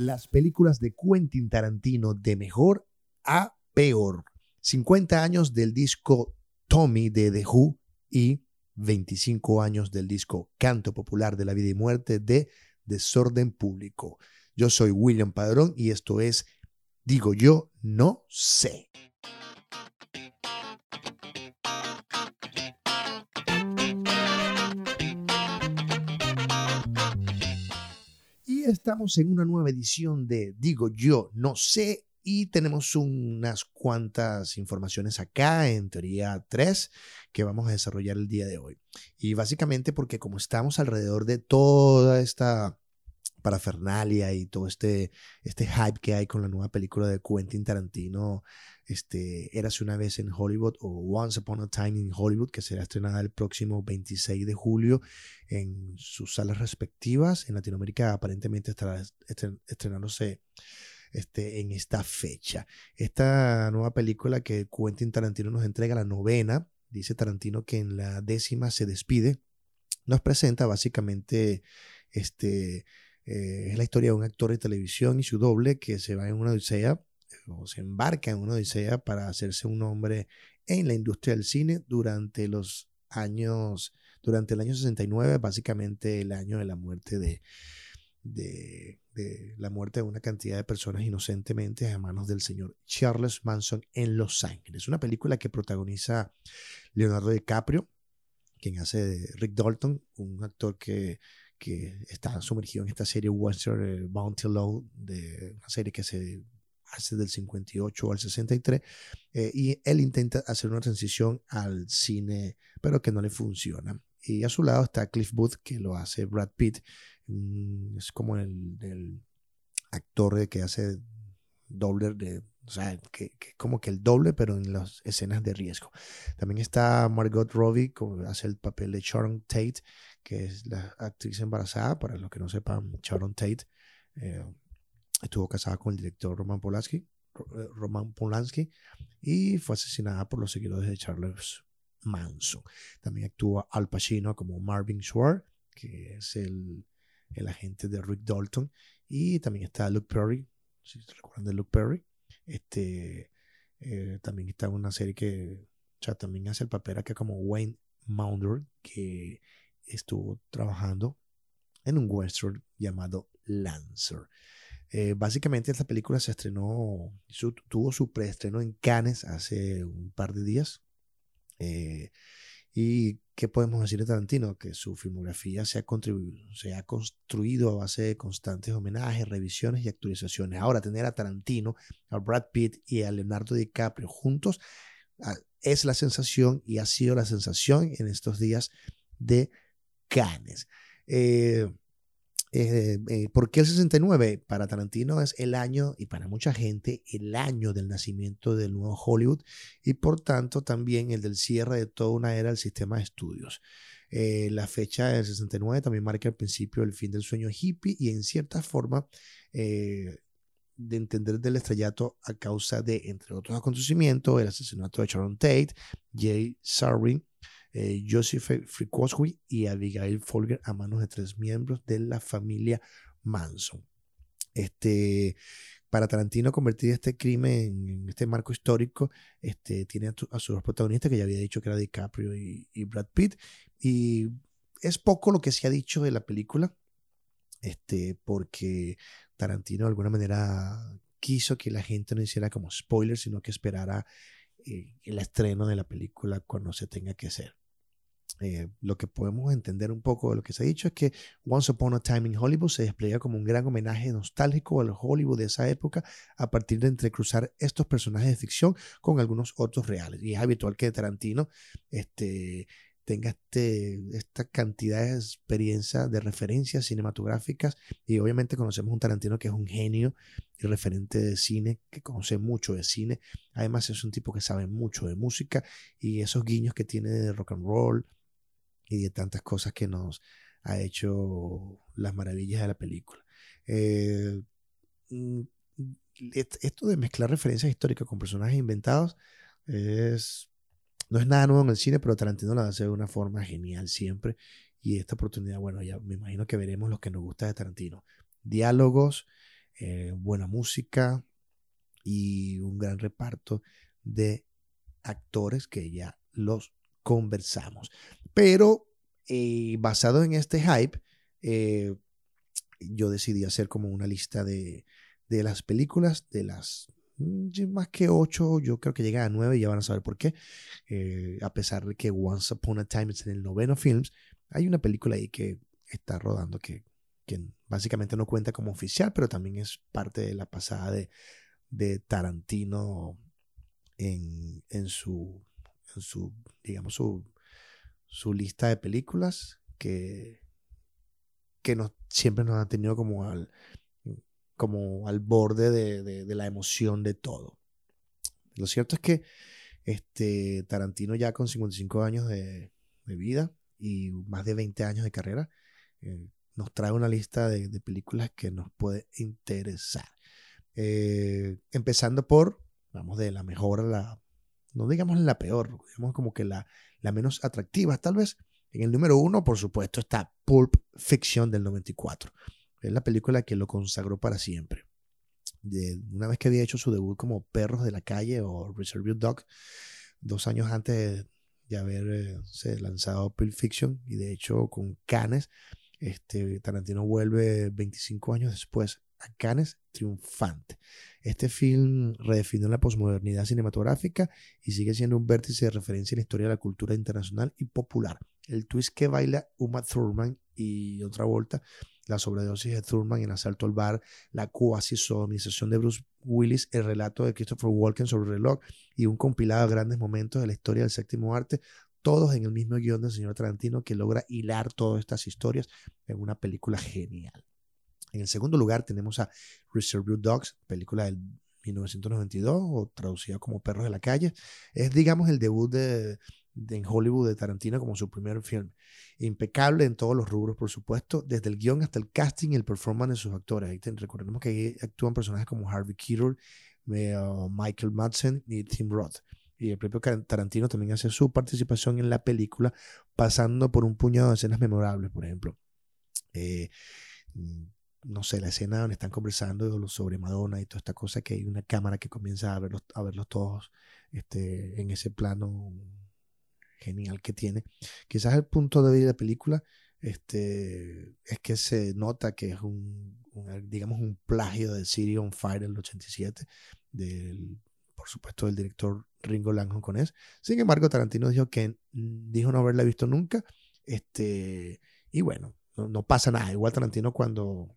las películas de Quentin Tarantino de mejor a peor. 50 años del disco Tommy de The Who y 25 años del disco Canto Popular de la Vida y Muerte de Desorden Público. Yo soy William Padrón y esto es Digo yo, no sé. Estamos en una nueva edición de Digo yo, no sé. Y tenemos unas cuantas informaciones acá, en teoría tres, que vamos a desarrollar el día de hoy. Y básicamente porque como estamos alrededor de toda esta parafernalia y todo este, este hype que hay con la nueva película de Quentin Tarantino, este, Érase una vez en Hollywood o Once Upon a Time in Hollywood, que será estrenada el próximo 26 de julio en sus salas respectivas. En Latinoamérica aparentemente estará estrenándose este, en esta fecha. Esta nueva película que Quentin Tarantino nos entrega, la novena, dice Tarantino que en la décima se despide, nos presenta básicamente este, eh, es la historia de un actor de televisión y su doble que se va en una odisea o se embarca en una odisea para hacerse un nombre en la industria del cine durante los años, durante el año 69, básicamente el año de la muerte de, de, de la muerte de una cantidad de personas inocentemente a manos del señor Charles Manson en Los Ángeles. Una película que protagoniza Leonardo DiCaprio, quien hace de Rick Dalton, un actor que que está sumergido en esta serie Western Bounty Law, de una serie que se hace del 58 al 63, eh, y él intenta hacer una transición al cine, pero que no le funciona. Y a su lado está Cliff Booth, que lo hace Brad Pitt, mm, es como el, actor que hace doble de, o sea, que, como que el doble, pero en las escenas de riesgo. También está Margot Robbie, que hace el papel de Sharon Tate, que es la actriz embarazada, para los que no sepan, Sharon Tate eh, estuvo casada con el director Roman Polanski, eh, Roman Polanski y fue asesinada por los seguidores de Charles Manson. También actúa Al Pacino como Marvin Schwartz, que es el, el agente de Rick Dalton, y también está Luke Perry, si se recuerdan de Luke Perry, este, eh, también está una serie que o también hace el papel acá como Wayne Maunder, que estuvo trabajando en un western llamado Lancer. Eh, básicamente esta película se estrenó, tuvo su preestreno en Cannes hace un par de días. Eh, ¿Y qué podemos decir de Tarantino? Que su filmografía se ha, se ha construido a base de constantes homenajes, revisiones y actualizaciones. Ahora, tener a Tarantino, a Brad Pitt y a Leonardo DiCaprio juntos ah, es la sensación y ha sido la sensación en estos días de Eh, eh, eh, ¿Por qué el 69? Para Tarantino es el año, y para mucha gente, el año del nacimiento del nuevo Hollywood y por tanto también el del cierre de toda una era del sistema de estudios. la fecha del 69 también marca el principio del fin del sueño hippie y en cierta forma de entender del estrellato a causa de, entre otros acontecimientos, el asesinato de Sharon Tate, Jay Sarwin, eh, Joseph Frikowski y Abigail Folger a manos de tres miembros de la familia Manson. Este, para Tarantino convertir este crimen en este marco histórico, este, tiene a, sus dos protagonistas, que ya había dicho que era DiCaprio y, Brad Pitt, y es poco lo que se ha dicho de la película, este, porque Tarantino de alguna manera quiso que la gente no hiciera como spoiler, sino que esperara eh, el estreno de la película cuando se tenga que hacer. Eh, lo que podemos entender un poco de lo que se ha dicho es que Once Upon a Time in Hollywood se despliega como un gran homenaje nostálgico al Hollywood de esa época a partir de entrecruzar estos personajes de ficción con algunos otros reales. Y es habitual que Tarantino este, tenga este, esta cantidad de experiencia de referencias cinematográficas y obviamente conocemos un Tarantino que es un genio y referente de cine, que conoce mucho de cine, además es un tipo que sabe mucho de música y esos guiños que tiene de rock and roll, y de tantas cosas que nos ha hecho las maravillas de la película. Eh, mm, esto de mezclar referencias históricas con personajes inventados es, no es nada nuevo en el cine, pero Tarantino lo hace de una forma genial siempre. Y esta oportunidad, bueno, ya me imagino que veremos lo que nos gusta de Tarantino. Diálogos, eh, buena música y un gran reparto de actores que ya los conversamos. Pero eh, basado en este hype, eh, yo decidí hacer como una lista de, de las películas, de las mm, más que ocho, yo creo que llega a nueve y ya van a saber por qué. Eh, a pesar de que Once Upon a Time es en el noveno films, hay una película ahí que está rodando que, que básicamente no cuenta como oficial, pero también es parte de la pasada de, de Tarantino en, en, su, en su, digamos, su, su lista de películas que, que nos, siempre nos han tenido como al, como al borde de, la emoción de todo. Lo cierto es que este, Tarantino ya con 55 años de, vida y más de 20 años de carrera, eh, nos trae una lista de, películas que nos puede interesar. Eh, empezando por, vamos, de la mejor a la, no digamos la peor, digamos como que la, la menos atractiva, tal vez. En el número uno, por supuesto, está Pulp Fiction del 94. Es la película que lo consagró para siempre. De, una vez que había hecho su debut como Perros de la Calle o Reservoir Dog, dos años antes de haber eh, lanzado Pulp Fiction, y de hecho con Cannes, este, Tarantino vuelve 25 años después a Cannes triunfante. Este film redefinió la posmodernidad cinematográfica y sigue siendo un vértice de referencia en la historia de la cultura internacional y popular. El twist que baila Uma Thurman y otra vuelta la sobredosis de Thurman en Asalto al Bar, la cuasi sodomización de Bruce Willis, el relato de Christopher Walken sobre el reloj y un compilado de grandes momentos de la historia del séptimo arte, todos en el mismo guion del señor Tarantino que logra hilar todas estas historias en una película genial. En el segundo lugar tenemos a Reservoir Dogs, película del 1992 o traducida como Perros de la Calle. Es, digamos, el debut de, en Hollywood de Tarantino como su primer film. Impecable en todos los rubros, por supuesto, desde el guion hasta el casting y el performance de sus actores. recordemos que ahí actúan personajes como Harvey Keitel, eh, Michael Madsen y Tim Roth. Y el propio Tarantino también hace su participación en la película, pasando por un puñado de escenas memorables, por ejemplo. Eh, no sé, la escena donde están conversando sobre Madonna y toda esta cosa, que hay una cámara que comienza a verlos, a verlos todos este, en ese plano genial que tiene. Quizás el punto de la película este, es que se nota que es un, digamos, un plagio de City on Fire del 87, del, por supuesto, del director Ringo Lang Sin embargo, Tarantino dijo que dijo no haberla visto nunca. Este, y bueno, no, no pasa nada. Igual Tarantino cuando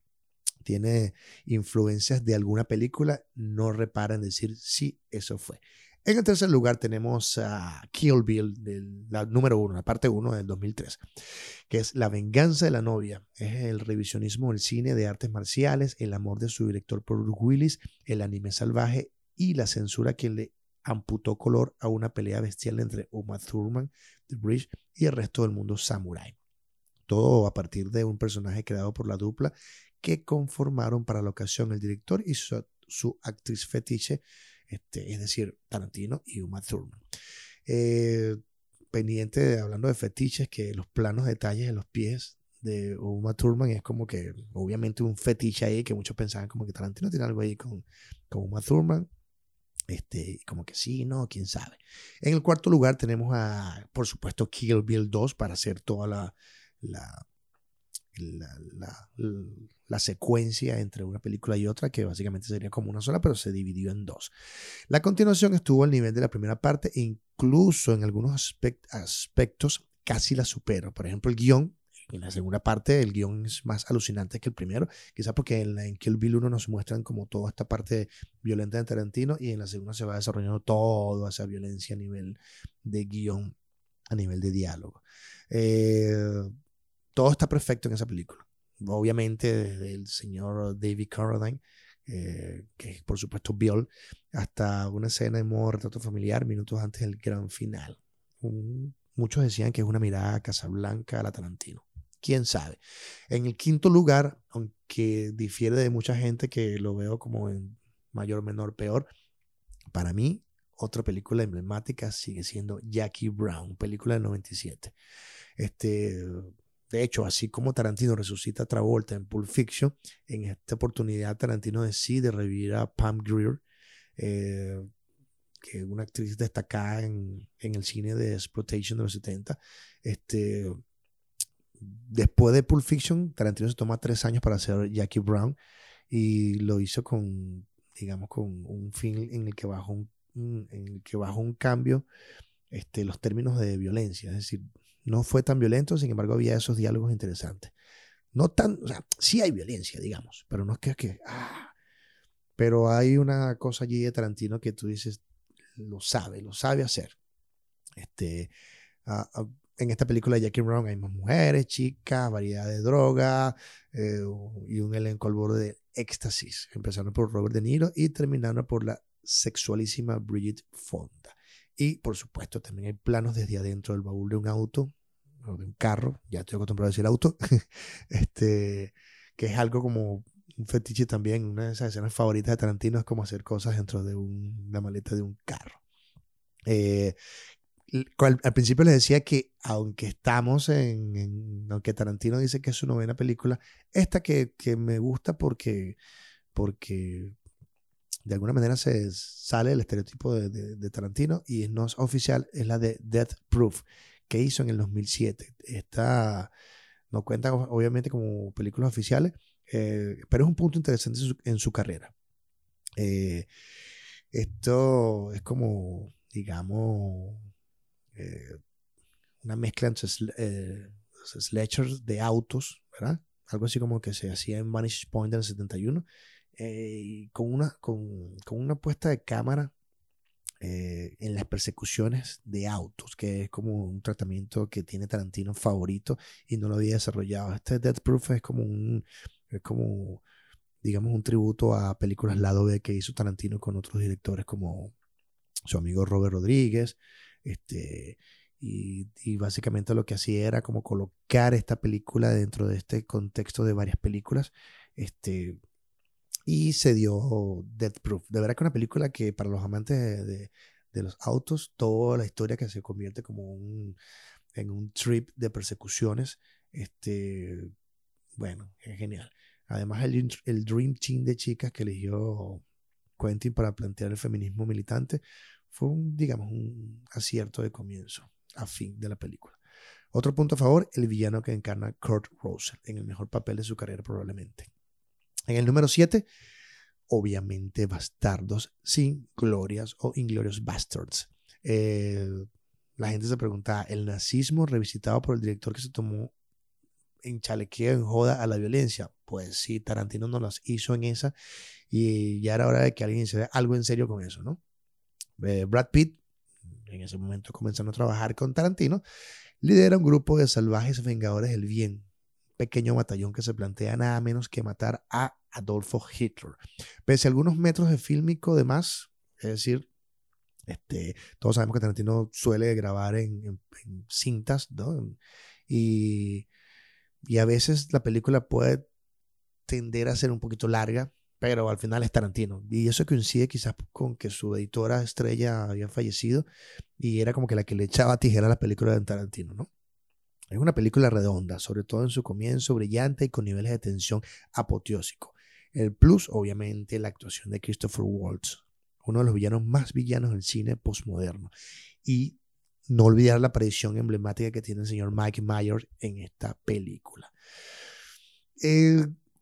tiene influencias de alguna película, no repara en decir sí, eso fue. En el tercer lugar tenemos a Kill Bill, la número uno, la parte uno del 2003, que es La venganza de la novia. Es el revisionismo del cine de artes marciales, el amor de su director por Willis, el anime salvaje y la censura que le amputó color a una pelea bestial entre Uma Thurman, The Bridge y el resto del mundo samurai. Todo a partir de un personaje creado por la dupla que conformaron para la ocasión el director y su actriz fetiche este, es decir, Tarantino y Uma Thurman. Eh, pendiente, hablando de fetiches, que los planos detalles en los pies de Uma Thurman es como que, obviamente, un fetiche ahí que muchos pensaban como que Tarantino tiene algo ahí con, con Uma Thurman. Este, como que sí, no, quién sabe. En el cuarto lugar tenemos a, por supuesto, Kill Bill 2 para hacer toda la la, secuencia entre una película y otra, que básicamente sería como una sola, pero se dividió en dos. La continuación estuvo al nivel de la primera parte e incluso en algunos aspectos casi la supera. Por ejemplo, el guion. En la segunda parte el guion es más alucinante que el primero, quizás porque en, en Kill Bill 1 nos muestran como toda esta parte violenta de Tarantino y en la segunda se va desarrollando toda esa violencia a nivel de guion, a nivel de diálogo. Eh, todo está perfecto en esa película. Obviamente, desde el señor David Carradine, eh, que por supuesto Bill, hasta una escena de modo retrato familiar minutos antes del gran final. muchos decían que es una mirada a Casablanca a la Tarantino. Quién sabe. En el quinto lugar, aunque difiere de mucha gente que lo veo como en mayor, menor, peor, para mí, otra película emblemática sigue siendo Jackie Brown, película del 97. Este, de hecho, así como Tarantino resucita a Travolta en Pulp Fiction, en esta oportunidad Tarantino decide revivir a Pam Grier, eh, que es una actriz destacada en, el cine de exploitation de los 70. Este, después de Pulp Fiction, Tarantino se toma tres años para hacer Jackie Brown y lo hizo con, digamos, con un fin en el que bajó un, en que un cambio este, los términos de violencia. Es decir, no fue tan violento, sin embargo había esos diálogos interesantes. No tan, o sea, sí hay violencia, digamos, pero no es que, que ah, pero hay una cosa allí de Tarantino que tú dices, lo sabe, lo sabe hacer. Este, ah, ah, en esta película de Jackie Brown hay más mujeres, chicas, variedad de droga eh, y un elenco al borde de éxtasis, empezando por Robert De Niro y terminando por la sexualísima Bridget Fonda. Y por supuesto también hay planos desde adentro del baúl de un auto o de un carro, ya estoy acostumbrado a decir auto, este, que es algo como un fetiche también, una de esas escenas favoritas de Tarantino es como hacer cosas dentro de una maleta de un carro. Eh, al, principio les decía que aunque estamos en, aunque Tarantino dice que es su novena película, esta que, que, me gusta porque, porque de alguna manera se sale el estereotipo de, Tarantino y no es oficial, es la de Death Proof, que hizo en el 2007. Esta no cuenta obviamente como películas oficiales, eh, pero es un punto interesante en su, carrera. Eh, esto es como, digamos, eh, una mezcla entre slashers de autos, ¿verdad? Algo así como que se hacía en Vanish Point en el 71, y con, una, con, con una puesta de cámara en las persecuciones de autos, que es como un tratamiento que tiene Tarantino favorito y no lo había desarrollado. Este Death Proof es como un, es como, digamos, un tributo a películas lado B que hizo Tarantino con otros directores como su amigo Robert Rodríguez. Este, y, básicamente lo que hacía era como colocar esta película dentro de este contexto de varias películas. Este, y se dio Death Proof. De verdad que una película que para los amantes de, los autos, toda la historia que se convierte como un, en un trip de persecuciones, este, bueno, es genial. Además, el, el Dream Team de chicas que eligió Quentin para plantear el feminismo militante fue un, digamos, un acierto de comienzo a fin de la película. Otro punto a favor, el villano que encarna Kurt Russell en el mejor papel de su carrera probablemente. En el número 7, obviamente Bastardos sin glorias o Inglorious Bastards. Eh, la gente se pregunta, ¿el nazismo revisitado por el director que se tomó en chalequeo, en joda a la violencia. Pues sí, Tarantino no las hizo en esa y ya era hora de que alguien se vea algo en serio con eso, ¿no? Eh, Brad Pitt, en ese momento comenzando a trabajar con Tarantino, lidera un grupo de salvajes vengadores del bien, pequeño batallón que se plantea nada menos que matar a Adolfo Hitler. Pese a algunos metros de fílmico de más, es decir, este, todos sabemos que Tarantino suele grabar en, cintas, ¿no? Y y a veces la película puede tender a ser un poquito larga, pero al final es Tarantino. Y eso coincide quizás con que su editora estrella había fallecido y era como que la que le echaba tijera a la película de Tarantino, ¿no? Es una película redonda, sobre todo en su comienzo, brillante y con niveles de tensión apoteósico. El plus, obviamente, la actuación de Christopher Waltz, uno de los villanos más villanos del cine postmoderno. Y no olvidar la aparición emblemática que tiene el señor Mike Myers en esta película.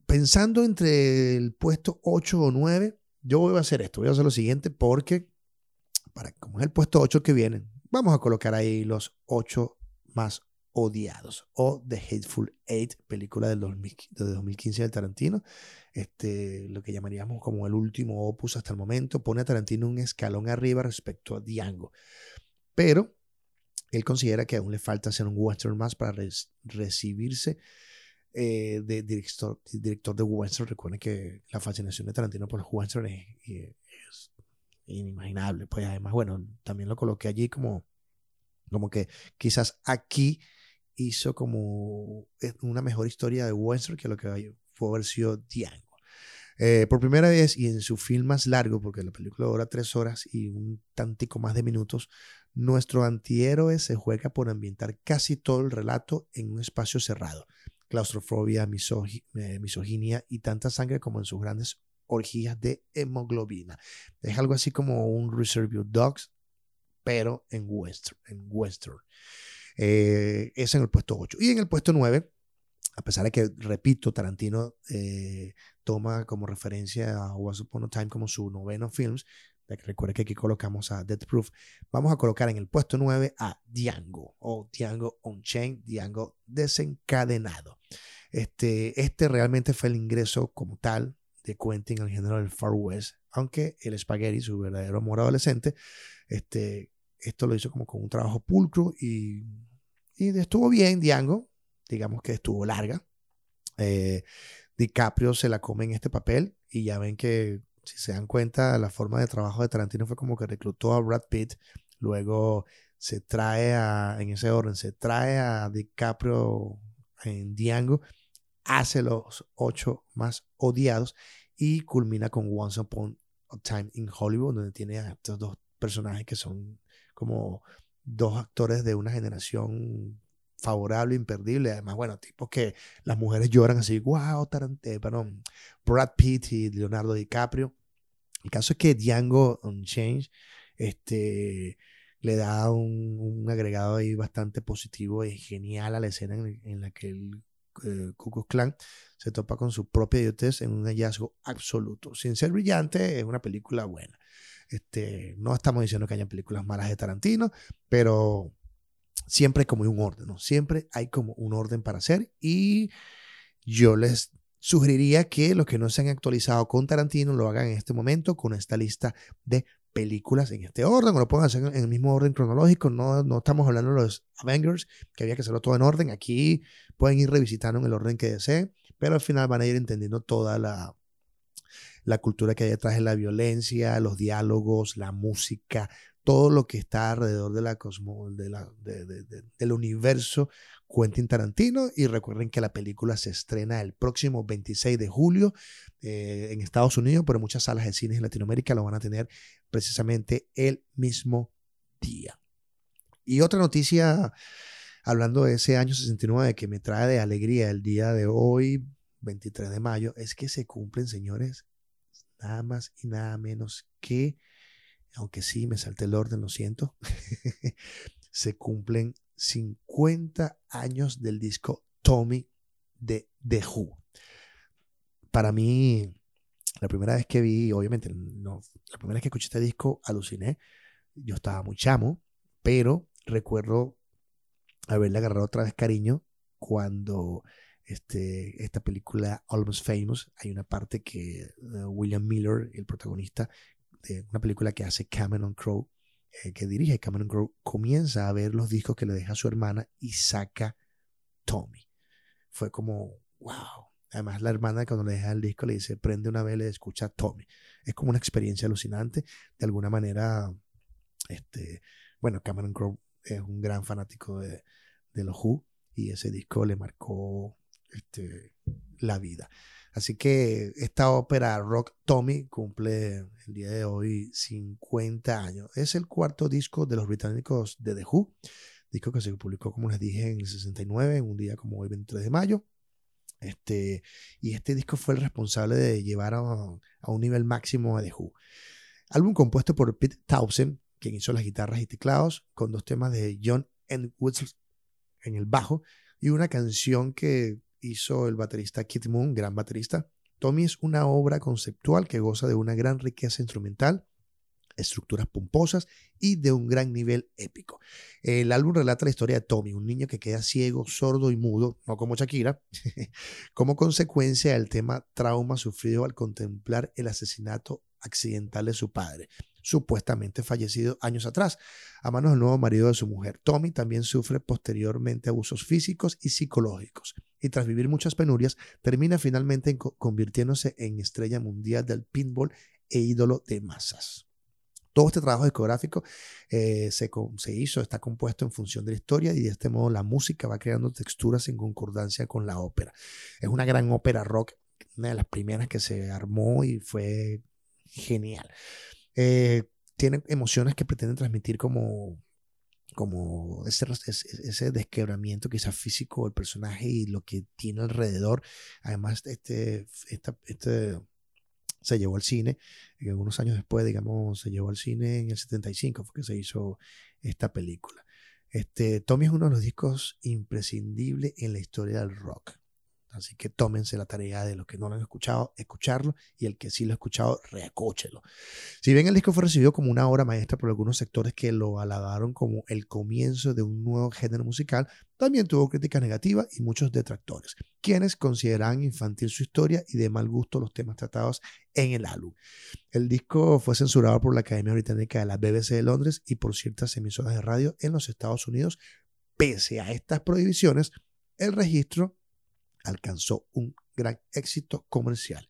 Pensando entre el puesto 8 o 9, yo voy a hacer esto, voy a hacer lo siguiente porque, para, como es el puesto 8 que viene, vamos a colocar ahí los 8 más odiados o The Hateful Eight, película del 2015 del Tarantino, este, lo que llamaríamos como el último opus hasta el momento, pone a Tarantino un escalón arriba respecto a Django. Pero él considera que aún le falta hacer un western más para recibirse eh, de director, director de western. Recuerden que la fascinación de Tarantino por los western es, inimaginable. Pues además, bueno, también lo coloqué allí como, como que quizás aquí hizo como una mejor historia de western que lo que fue haber sido Django. Eh, por primera vez y en su film más largo, porque la película dura tres horas y un tantico más de minutos, nuestro antihéroe se juega por ambientar casi todo el relato en un espacio cerrado. Claustrofobia, eh, misoginia y tanta sangre como en sus grandes orgías de hemoglobina. Es algo así como un Reservoir Dogs, pero en western. En western. Eh, es en el puesto 8. Y en el puesto 9, a pesar de que, repito, Tarantino eh, toma como referencia a Once Upon a Time como su noveno films, recuerde que aquí colocamos a Death Proof, vamos a colocar en el puesto 9 a Django o Django Unchained, Django desencadenado. Este, este realmente fue el ingreso como tal de Quentin al género del Far West, aunque el Spaghetti, su verdadero amor adolescente, este, esto lo hizo como con un trabajo pulcro y, y estuvo bien Django, digamos que estuvo larga. Eh, DiCaprio se la come en este papel y ya ven que si se dan cuenta la forma de trabajo de Tarantino fue como que reclutó a Brad Pitt, luego se trae a, en ese orden, se trae a DiCaprio en Django, hace los ocho más odiados y culmina con Once Upon a Time in Hollywood, donde tiene a estos dos personajes que son como dos actores de una generación favorable, imperdible. Además, bueno, tipos que las mujeres lloran así, wow, Tarantino, perdón, Brad Pitt y Leonardo DiCaprio. El caso es que Django Unchained este, le da un, agregado ahí bastante positivo y genial a la escena en, la que el eh, Clan se topa con su propia idiotez en un hallazgo absoluto. Sin ser brillante, es una película buena. Este, no estamos diciendo que haya películas malas de Tarantino, pero siempre hay como un orden. Siempre hay como un orden para hacer y yo les sugeriría que los que no se han actualizado con Tarantino lo hagan en este momento con esta lista de películas en este orden, o lo pueden hacer en el mismo orden cronológico, no, no estamos hablando de los Avengers, que había que hacerlo todo en orden, aquí pueden ir revisitando en el orden que deseen, pero al final van a ir entendiendo toda la, la cultura que hay detrás de la violencia, los diálogos, la música, todo lo que está alrededor de la cosmo, de la, del universo Quentin Tarantino. Y recuerden que la película se estrena el próximo 26 de julio eh, en Estados Unidos, pero muchas salas de cines en Latinoamérica lo van a tener precisamente el mismo día. Y otra noticia, hablando de ese año 69 que me trae de alegría el día de hoy, 23 de mayo, es que se cumplen, señores, nada más y nada menos que aunque sí me salté el orden, lo siento, se cumplen 50 años del disco Tommy de The Who. Para mí, la primera vez que vi, obviamente, no, la primera vez que escuché este disco, aluciné. Yo estaba muy chamo, pero recuerdo haberle agarrado otra vez cariño cuando este, esta película Almost Famous, hay una parte que eh, William Miller, el protagonista, de una película que hace Cameron Crowe, eh, que dirige Cameron Crowe, comienza a ver los discos que le deja su hermana y saca Tommy. Fue como, wow. Además, la hermana cuando le deja el disco le dice, prende una vela y escucha Tommy. Es como una experiencia alucinante. De alguna manera, este, bueno, Cameron Crowe es un gran fanático de, de los Who y ese disco le marcó este, la vida. Así que esta ópera Rock Tommy cumple el día de hoy 50 años. Es el cuarto disco de los británicos de The Who, disco que se publicó, como les dije, en el 69, en un día como hoy, 23 de mayo. Este, y este disco fue el responsable de llevar a, un nivel máximo a The Who. Álbum compuesto por Pete Townsend, quien hizo las guitarras y teclados, con dos temas de John Woods en el bajo y una canción que hizo el baterista Kit Moon, gran baterista. Tommy es una obra conceptual que goza de una gran riqueza instrumental, estructuras pomposas y de un gran nivel épico. El álbum relata la historia de Tommy, un niño que queda ciego, sordo y mudo, no como Shakira, como consecuencia del tema trauma sufrido al contemplar el asesinato accidental de su padre supuestamente fallecido años atrás, a manos del nuevo marido de su mujer. Tommy también sufre posteriormente abusos físicos y psicológicos, y tras vivir muchas penurias, termina finalmente convirtiéndose en estrella mundial del pinball e ídolo de masas. Todo este trabajo discográfico eh, se, se, hizo, está compuesto en función de la historia y de este modo la música va creando texturas en concordancia con la ópera. Es una gran ópera rock una de las primeras que se armó y fue genial. Eh, tiene emociones que pretenden transmitir como como ese, ese desquebramiento quizás físico del personaje y lo que tiene alrededor. Además, este, este se llevó al cine, y algunos años después, digamos, se llevó al cine en el 75, fue que se hizo esta película. Este, Tommy es uno de los discos imprescindibles en la historia del rock. Así que tómense la tarea de los que no lo han escuchado, escucharlo y el que sí lo ha escuchado, reacóchelo. Si bien el disco fue recibido como una obra maestra por algunos sectores que lo alabaron como el comienzo de un nuevo género musical, también tuvo críticas negativas y muchos detractores, quienes consideran infantil su historia y de mal gusto los temas tratados en el álbum. El disco fue censurado por la Academia Británica de la BBC de Londres y por ciertas emisoras de radio en los Estados Unidos. Pese a estas prohibiciones, el registro alcanzó un gran éxito comercial.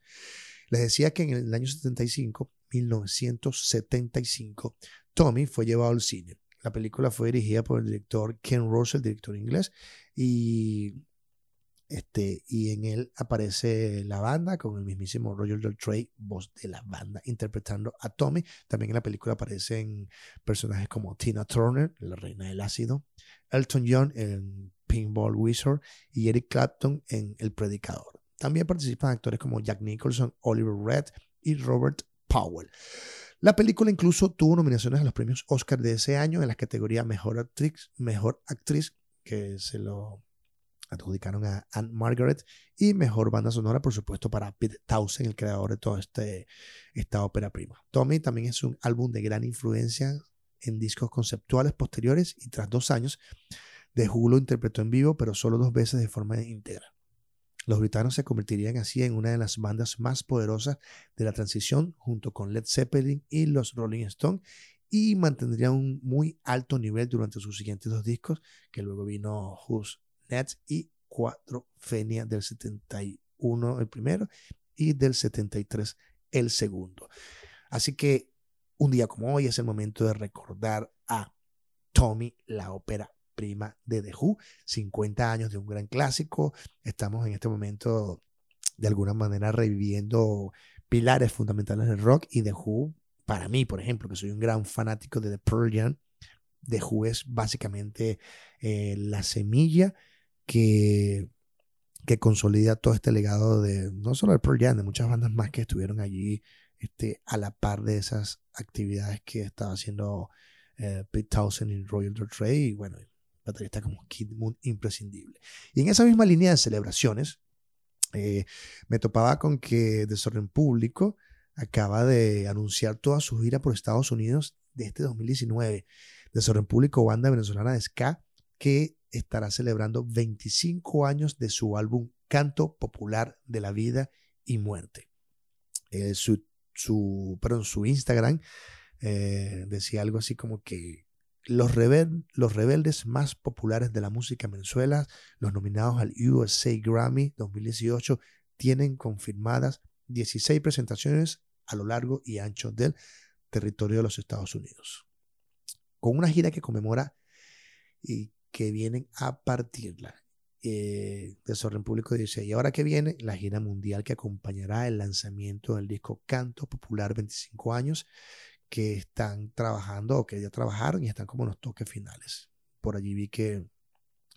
Les decía que en el año 75, 1975, Tommy fue llevado al cine. La película fue dirigida por el director Ken Russell, director inglés, y, este, y en él aparece la banda con el mismísimo Roger Daltrey, voz de la banda, interpretando a Tommy. También en la película aparecen personajes como Tina Turner, la reina del ácido, Elton John, el Pinball Wizard y Eric Clapton en El Predicador. También participan actores como Jack Nicholson, Oliver Red y Robert Powell. La película incluso tuvo nominaciones a los premios Oscar de ese año en la categoría Mejor Actriz, Mejor Actriz que se lo adjudicaron a Anne Margaret y Mejor Banda Sonora, por supuesto, para Pete Townsend, el creador de toda este, esta ópera prima. Tommy también es un álbum de gran influencia en discos conceptuales posteriores y tras dos años de Who interpretó en vivo, pero solo dos veces de forma íntegra. Los britanos se convertirían así en una de las bandas más poderosas de la transición junto con Led Zeppelin y los Rolling Stones y mantendrían un muy alto nivel durante sus siguientes dos discos, que luego vino Who's Nets y Cuatro Fenia del 71 el primero y del 73 el segundo. Así que un día como hoy es el momento de recordar a Tommy la ópera prima de The Who, 50 años de un gran clásico. Estamos en este momento de alguna manera reviviendo pilares fundamentales del rock y The Who, para mí, por ejemplo, que soy un gran fanático de The Pearl Jam, The Who es básicamente eh, la semilla que, que consolida todo este legado de no solo de Pearl Jam, de muchas bandas más que estuvieron allí este, a la par de esas actividades que estaba haciendo eh, Pete Townsend y Royal Trey y bueno, baterista como Kid Moon imprescindible. Y en esa misma línea de celebraciones, eh, me topaba con que Desorden Público acaba de anunciar toda su gira por Estados Unidos de este 2019. Desorden Público, banda venezolana de ska, que estará celebrando 25 años de su álbum Canto Popular de la Vida y Muerte. Eh, su, su, Instagram eh, decía algo así como que los, los rebeldes más populares de la música en los nominados al USA Grammy 2018, tienen confirmadas 16 presentaciones a lo largo y ancho del territorio de los Estados Unidos. Con una gira que conmemora y que vienen a partirla. Eh, Desorden Público dice, y ahora que viene la gira mundial que acompañará el lanzamiento del disco Canto Popular 25 años, que están trabajando o que ya trabajaron y están como en los toques finales. Por allí vi que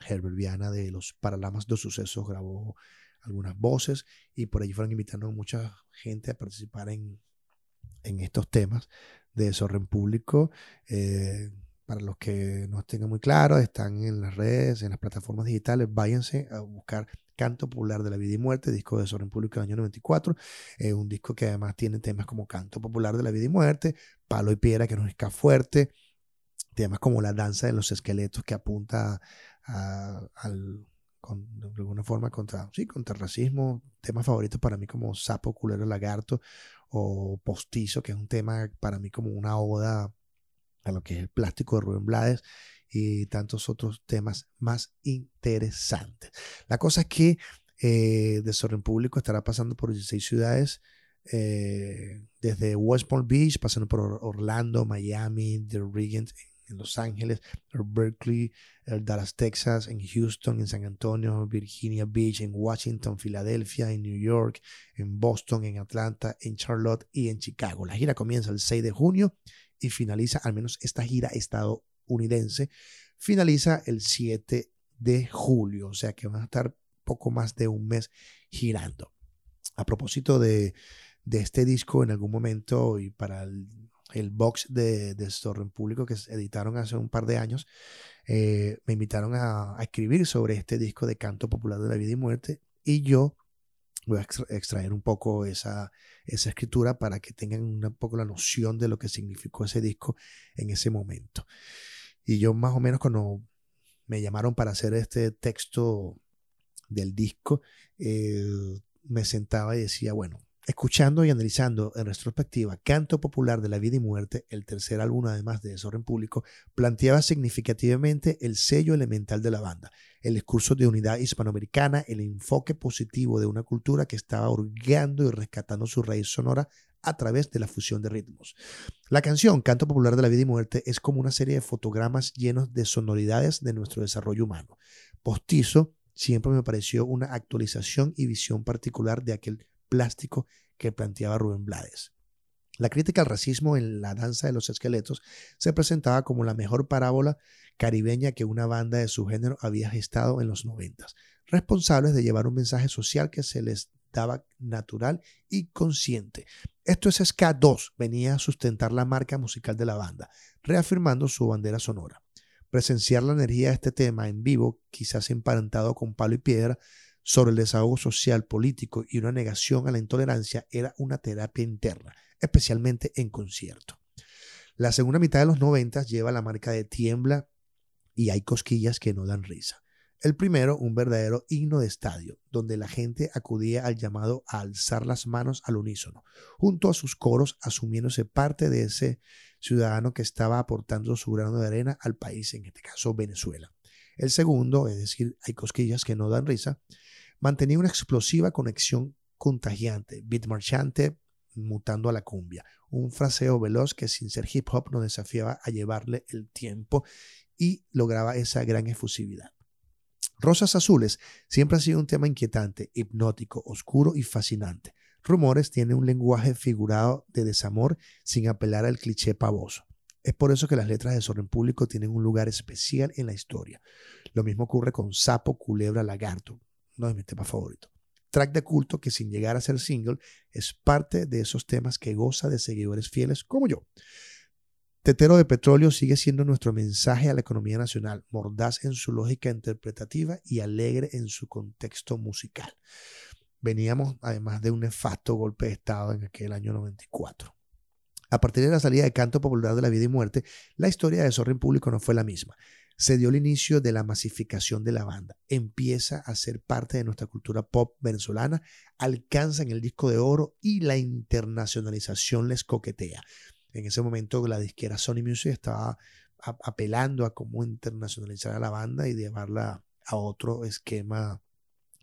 Herbert Viana de los Paralamas de Sucesos grabó algunas voces y por allí fueron invitando a mucha gente a participar en, en estos temas de Sorren Público. Eh, para los que no estén muy claros, están en las redes, en las plataformas digitales, váyanse a buscar Canto Popular de la Vida y Muerte, disco de Soren Público del año 94. Es un disco que además tiene temas como Canto Popular de la Vida y Muerte, Palo y Piedra, que nos esca fuerte, temas como La Danza de los Esqueletos, que apunta al, de alguna forma contra, sí, contra el racismo, temas favoritos para mí como Sapo, Culero, Lagarto o Postizo, que es un tema para mí como una oda a lo que es el plástico de Rubén Blades y tantos otros temas más interesantes. La cosa es que eh, Desorden Público estará pasando por 16 ciudades, eh, desde West Palm Beach, pasando por Orlando, Miami, The Regent en Los Ángeles, Berkeley, Dallas, Texas, en Houston, en San Antonio, Virginia Beach, en Washington, Filadelfia, en New York, en Boston, en Atlanta, en Charlotte y en Chicago. La gira comienza el 6 de junio y finaliza, al menos esta gira estadounidense, finaliza el 7 de julio, o sea que van a estar poco más de un mes girando. A propósito de, este disco, en algún momento y para el box de, de en Público que editaron hace un par de años, eh, me invitaron a, escribir sobre este disco de canto popular de la vida y muerte y yo voy a extraer un poco esa escritura para que tengan un poco la noción de lo que significó ese disco en ese momento. Y yo más o menos cuando me llamaron para hacer este texto del disco, eh, me sentaba y decía, bueno, Escuchando y analizando en retrospectiva Canto Popular de la Vida y Muerte, el tercer álbum además de Desorden Público, planteaba significativamente el sello elemental de la banda, el discurso de unidad hispanoamericana, el enfoque positivo de una cultura que estaba hurgando y rescatando su raíz sonora a través de la fusión de ritmos. La canción Canto Popular de la Vida y Muerte es como una serie de fotogramas llenos de sonoridades de nuestro desarrollo humano. Postizo siempre me pareció una actualización y visión particular de aquel plástico que planteaba Rubén Blades. La crítica al racismo en la danza de los esqueletos se presentaba como la mejor parábola caribeña que una banda de su género había gestado en los noventas, responsables de llevar un mensaje social que se les daba natural y consciente. Esto es Ska 2, venía a sustentar la marca musical de la banda, reafirmando su bandera sonora. Presenciar la energía de este tema en vivo, quizás emparentado con palo y piedra, sobre el desahogo social, político y una negación a la intolerancia era una terapia interna, especialmente en concierto. La segunda mitad de los 90 lleva la marca de Tiembla y hay cosquillas que no dan risa. El primero, un verdadero himno de estadio, donde la gente acudía al llamado a alzar las manos al unísono, junto a sus coros asumiéndose parte de ese ciudadano que estaba aportando su grano de arena al país, en este caso Venezuela. El segundo, es decir, hay cosquillas que no dan risa, mantenía una explosiva conexión contagiante, beat marchante, mutando a la cumbia, un fraseo veloz que sin ser hip hop nos desafiaba a llevarle el tiempo y lograba esa gran efusividad. Rosas Azules siempre ha sido un tema inquietante, hipnótico, oscuro y fascinante. Rumores tiene un lenguaje figurado de desamor sin apelar al cliché pavoso. Es por eso que las letras de Sorren Público tienen un lugar especial en la historia. Lo mismo ocurre con Sapo, Culebra, Lagarto, no es mi tema favorito. Track de culto que sin llegar a ser single es parte de esos temas que goza de seguidores fieles como yo. Tetero de Petróleo sigue siendo nuestro mensaje a la economía nacional, mordaz en su lógica interpretativa y alegre en su contexto musical. Veníamos además de un nefasto golpe de Estado en aquel año 94. A partir de la salida de Canto Popular de la Vida y Muerte, la historia de Zorro en Público no fue la misma se dio el inicio de la masificación de la banda. Empieza a ser parte de nuestra cultura pop venezolana, alcanzan el disco de oro y la internacionalización les coquetea. En ese momento la disquera Sony Music estaba apelando a cómo internacionalizar a la banda y llevarla a otro esquema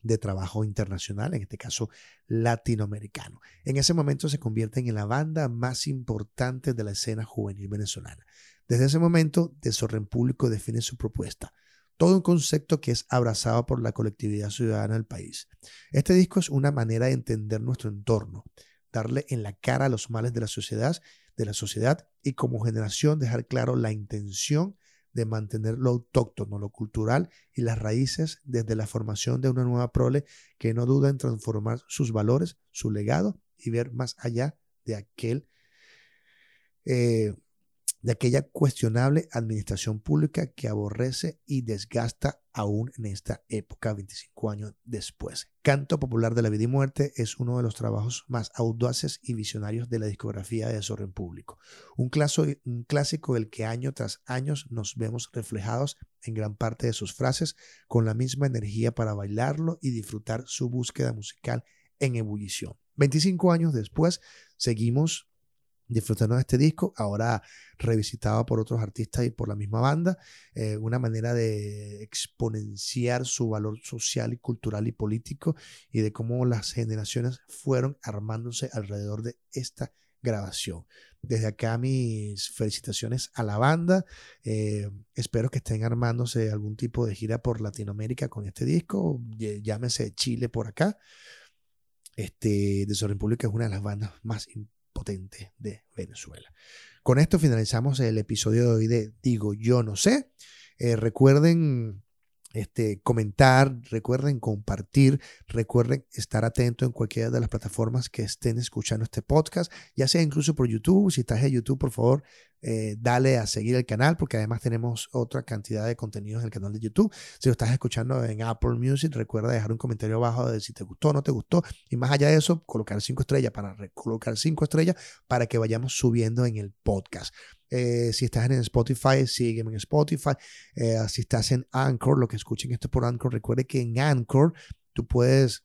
de trabajo internacional, en este caso latinoamericano. En ese momento se convierten en la banda más importante de la escena juvenil venezolana. Desde ese momento, Desorden Público define su propuesta, todo un concepto que es abrazado por la colectividad ciudadana del país. Este disco es una manera de entender nuestro entorno, darle en la cara a los males de la sociedad, de la sociedad y como generación dejar claro la intención de mantener lo autóctono, lo cultural y las raíces desde la formación de una nueva prole que no duda en transformar sus valores, su legado y ver más allá de aquel eh, de aquella cuestionable administración pública que aborrece y desgasta aún en esta época, 25 años después. Canto Popular de la Vida y Muerte es uno de los trabajos más audaces y visionarios de la discografía de Desorden Público. Un, un clásico del que año tras año nos vemos reflejados en gran parte de sus frases, con la misma energía para bailarlo y disfrutar su búsqueda musical en ebullición. 25 años después, seguimos disfrutando de este disco, ahora revisitado por otros artistas y por la misma banda, eh, una manera de exponenciar su valor social y cultural y político y de cómo las generaciones fueron armándose alrededor de esta grabación. Desde acá mis felicitaciones a la banda. Eh, espero que estén armándose algún tipo de gira por Latinoamérica con este disco. Llámese Chile por acá. Este, Desorden Público es una de las bandas más potentes de Venezuela. Con esto finalizamos el episodio de hoy de Digo Yo No Sé. Eh, recuerden este, comentar, recuerden compartir, recuerden estar atento en cualquiera de las plataformas que estén escuchando este podcast, ya sea incluso por YouTube. Si estás en YouTube, por favor, eh, dale a seguir el canal porque además tenemos otra cantidad de contenidos en el canal de YouTube. Si lo estás escuchando en Apple Music, recuerda dejar un comentario abajo de si te gustó o no te gustó. Y más allá de eso, colocar cinco estrellas para colocar cinco estrellas para que vayamos subiendo en el podcast. Eh, si estás en Spotify, sígueme en Spotify. Eh, si estás en Anchor, lo que escuchen esto por Anchor, recuerde que en Anchor tú puedes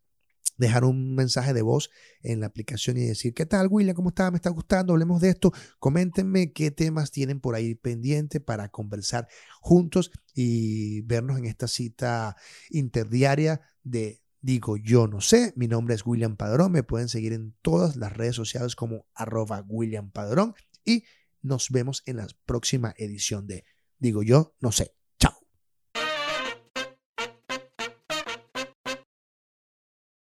dejar un mensaje de voz en la aplicación y decir, ¿qué tal, William? ¿Cómo está? ¿Me está gustando? Hablemos de esto. Coméntenme qué temas tienen por ahí pendiente para conversar juntos y vernos en esta cita interdiaria de Digo, yo no sé, mi nombre es William Padrón, me pueden seguir en todas las redes sociales como arroba William Padrón y nos vemos en la próxima edición de Digo, yo no sé.